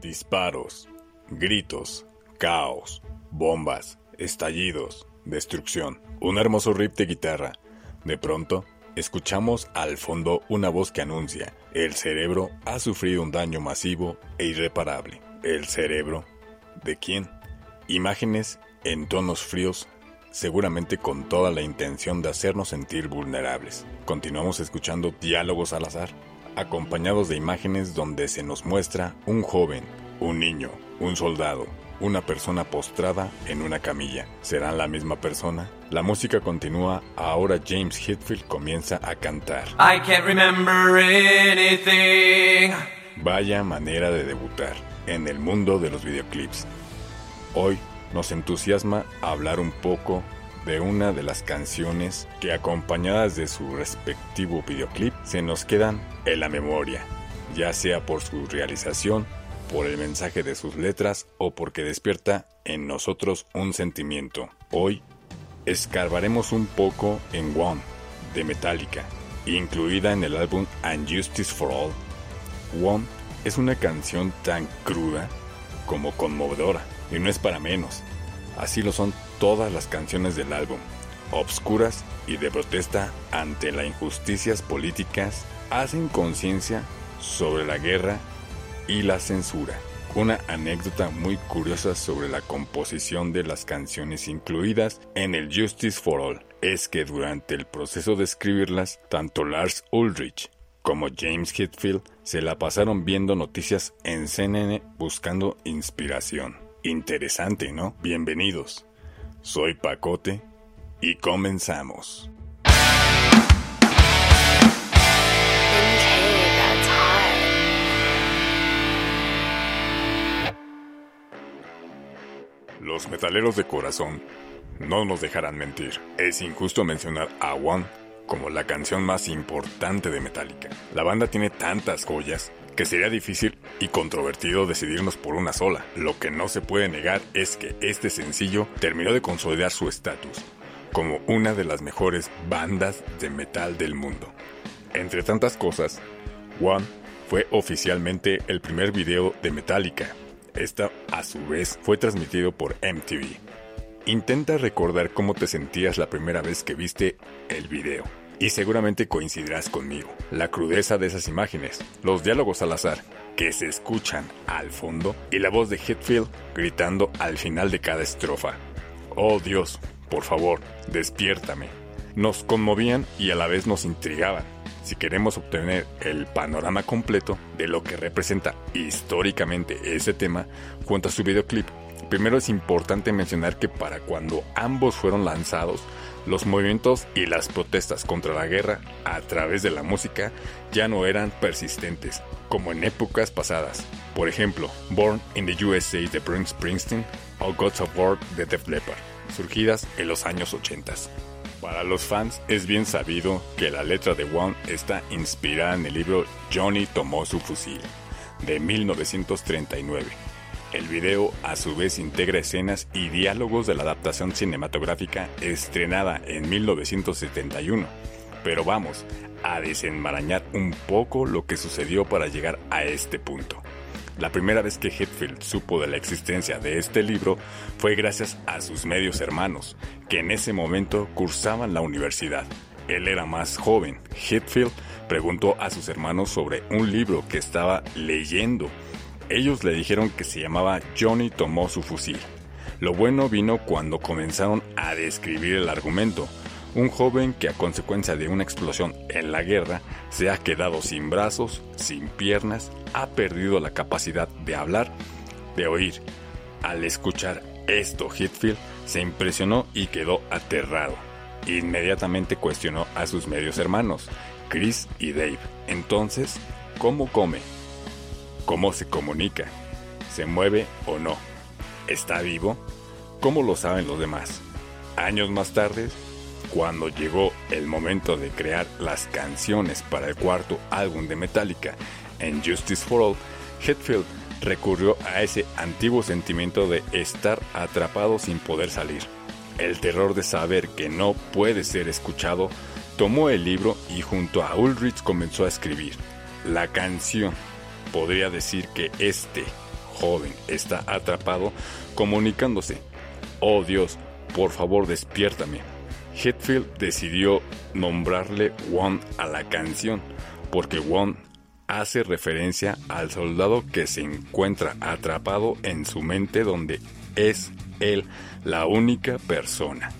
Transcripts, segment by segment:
Disparos, gritos, caos, bombas, estallidos, destrucción. Un hermoso riff de guitarra. De pronto, escuchamos al fondo una voz que anuncia, el cerebro ha sufrido un daño masivo e irreparable. ¿El cerebro? ¿De quién? Imágenes en tonos fríos, seguramente con toda la intención de hacernos sentir vulnerables. Continuamos escuchando diálogos al azar, acompañados de imágenes donde se nos muestra un joven, un niño, un soldado, una persona postrada en una camilla. ¿Serán la misma persona? La música continúa, ahora James Hetfield comienza a cantar. I can't remember anything. Vaya manera de debutar en el mundo de los videoclips. Hoy nos entusiasma hablar un poco de una de las canciones que acompañadas de su respectivo videoclip se nos quedan en la memoria, ya sea por su realización, por el mensaje de sus letras o porque despierta en nosotros un sentimiento. Hoy escarbaremos un poco en One de Metallica, incluida en el álbum And Justice for All. One es una canción tan cruda como conmovedora y no es para menos. Así lo son todas las canciones del álbum, obscuras y de protesta ante las injusticias políticas, hacen conciencia sobre la guerra y la censura. Una anécdota muy curiosa sobre la composición de las canciones incluidas en el Justice for All es que durante el proceso de escribirlas, tanto Lars Ulrich como James Hetfield se la pasaron viendo noticias en CNN buscando inspiración. Interesante, ¿no? Bienvenidos. Soy Pacote y comenzamos. Los metaleros de corazón no nos dejarán mentir. Es injusto mencionar a One como la canción más importante de Metallica. La banda tiene tantas joyas que sería difícil y controvertido decidirnos por una sola. Lo que no se puede negar es que este sencillo terminó de consolidar su estatus como una de las mejores bandas de metal del mundo. Entre tantas cosas, One fue oficialmente el primer video de Metallica. Esta, a su vez, fue transmitido por MTV. Intenta recordar cómo te sentías la primera vez que viste el video. Y seguramente coincidirás conmigo. La crudeza de esas imágenes, los diálogos al azar que se escuchan al fondo y la voz de Hetfield gritando al final de cada estrofa. Oh Dios, por favor, despiértame. Nos conmovían y a la vez nos intrigaban. Si queremos obtener el panorama completo de lo que representa históricamente ese tema junto a su videoclip, primero es importante mencionar que para cuando ambos fueron lanzados, los movimientos y las protestas contra la guerra a través de la música ya no eran persistentes, como en épocas pasadas. Por ejemplo, Born in the USA de Bruce Springsteen o Gods of War de Def Leppard, surgidas en los años 80. Para los fans es bien sabido que la letra de One está inspirada en el libro Johnny tomó su fusil, de 1939 el video a su vez integra escenas y diálogos de la adaptación cinematográfica estrenada en 1971. Pero vamos a desenmarañar un poco lo que sucedió para llegar a este punto. La primera vez que Hetfield supo de la existencia de este libro fue gracias a sus medios hermanos, que en ese momento cursaban la universidad. Él era más joven. Hetfield preguntó a sus hermanos sobre un libro que estaba leyendo ellos le dijeron que se llamaba Johnny tomó su fusil. Lo bueno vino cuando comenzaron a describir el argumento. Un joven que a consecuencia de una explosión en la guerra se ha quedado sin brazos, sin piernas, ha perdido la capacidad de hablar, de oír. Al escuchar esto, Hitfield se impresionó y quedó aterrado. Inmediatamente cuestionó a sus medios hermanos, Chris y Dave. Entonces, ¿cómo come? Cómo se comunica, se mueve o no, está vivo, cómo lo saben los demás. Años más tarde, cuando llegó el momento de crear las canciones para el cuarto álbum de Metallica, en Justice for All, Hetfield recurrió a ese antiguo sentimiento de estar atrapado sin poder salir. El terror de saber que no puede ser escuchado, tomó el libro y junto a Ulrich comenzó a escribir. La canción podría decir que este joven está atrapado comunicándose. Oh Dios, por favor despiértame. Hetfield decidió nombrarle One a la canción, porque One hace referencia al soldado que se encuentra atrapado en su mente donde es él la única persona.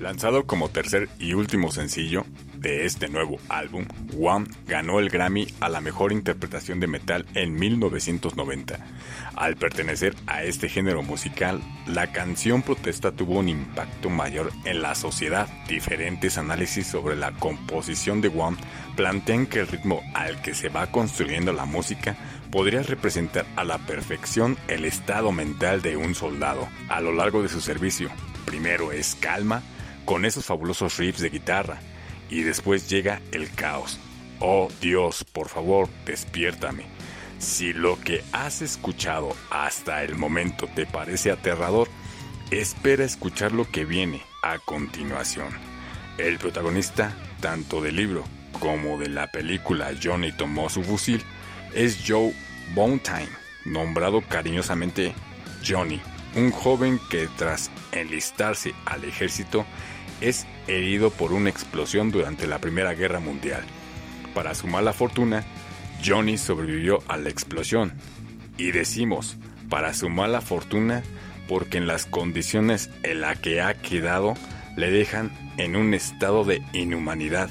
Lanzado como tercer y último sencillo de este nuevo álbum, One ganó el Grammy a la mejor interpretación de metal en 1990. Al pertenecer a este género musical, la canción protesta tuvo un impacto mayor en la sociedad. Diferentes análisis sobre la composición de One plantean que el ritmo al que se va construyendo la música podría representar a la perfección el estado mental de un soldado a lo largo de su servicio. Primero es calma, con esos fabulosos riffs de guitarra, y después llega el caos. Oh Dios, por favor, despiértame. Si lo que has escuchado hasta el momento te parece aterrador, espera escuchar lo que viene a continuación. El protagonista, tanto del libro como de la película Johnny tomó su fusil, es Joe Bontime, nombrado cariñosamente Johnny, un joven que tras enlistarse al ejército es herido por una explosión durante la Primera Guerra Mundial. Para su mala fortuna, Johnny sobrevivió a la explosión. Y decimos, para su mala fortuna, porque en las condiciones en las que ha quedado le dejan en un estado de inhumanidad,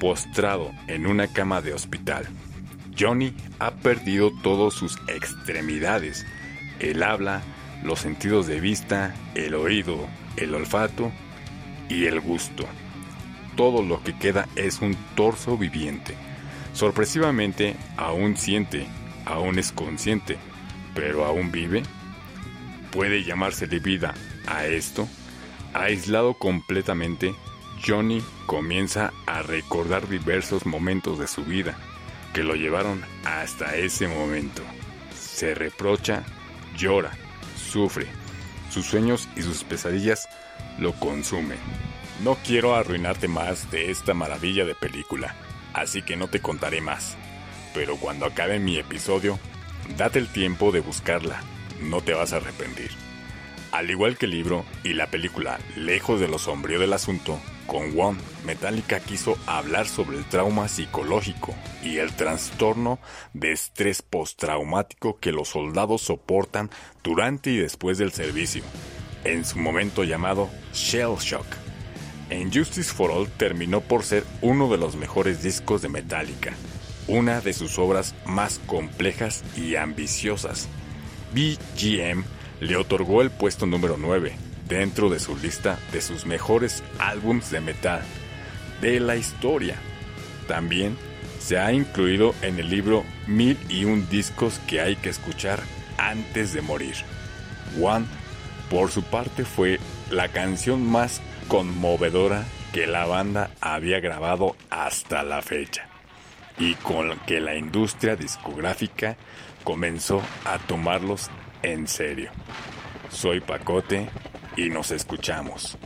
postrado en una cama de hospital. Johnny ha perdido todas sus extremidades, el habla, los sentidos de vista, el oído, el olfato y el gusto. Todo lo que queda es un torso viviente. Sorpresivamente, aún siente, aún es consciente, pero aún vive. ¿Puede llamársele vida a esto? Aislado completamente, Johnny comienza a recordar diversos momentos de su vida que lo llevaron hasta ese momento. Se reprocha, llora, sufre. Sus sueños y sus pesadillas lo consumen. No quiero arruinarte más de esta maravilla de película, así que no te contaré más. Pero cuando acabe mi episodio, date el tiempo de buscarla, no te vas a arrepentir. Al igual que el libro y la película Lejos de lo sombrío del asunto, con One, Metallica quiso hablar sobre el trauma psicológico y el trastorno de estrés postraumático que los soldados soportan durante y después del servicio, en su momento llamado Shell Shock. Justice for All terminó por ser uno de los mejores discos de Metallica, una de sus obras más complejas y ambiciosas. BGM le otorgó el puesto número 9 dentro de su lista de sus mejores álbums de metal de la historia. También se ha incluido en el libro Mil y un discos que hay que escuchar antes de morir. One, por su parte, fue la canción más conmovedora que la banda había grabado hasta la fecha y con que la industria discográfica comenzó a tomarlos en serio. Soy Pacote y nos escuchamos.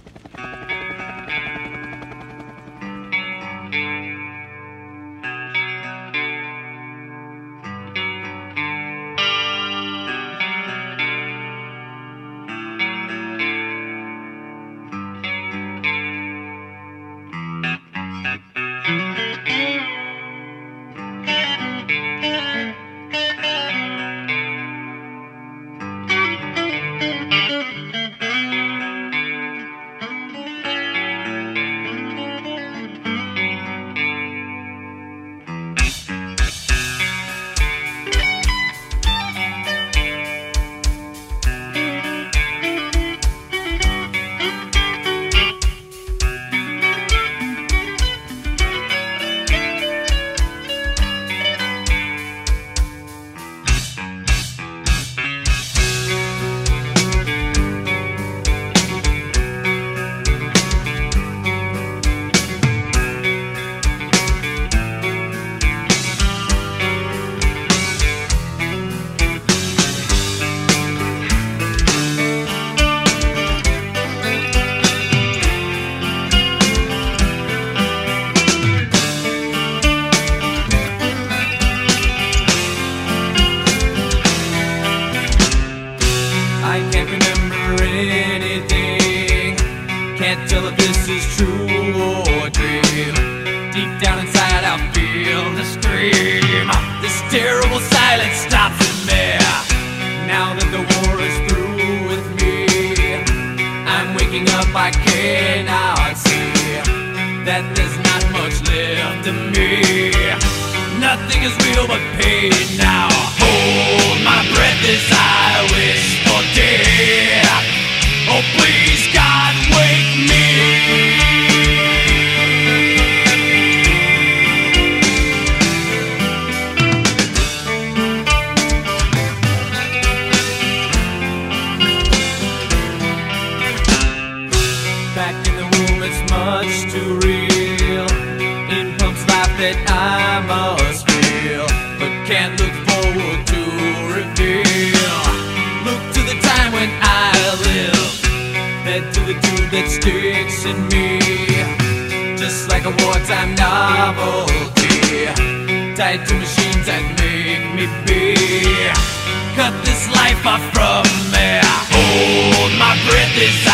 Up, I cannot see that there's not much left of me. Nothing is real but pain now. Hold my breath as I wish for death. Oh, please, God, wake much too real. In pumps life that I must feel, but can't look forward to reveal. Look to the time when I live, head to the tube that sticks in me, just like a wartime novelty, tied to machines that make me be. Cut this life off from me. Hold my breath as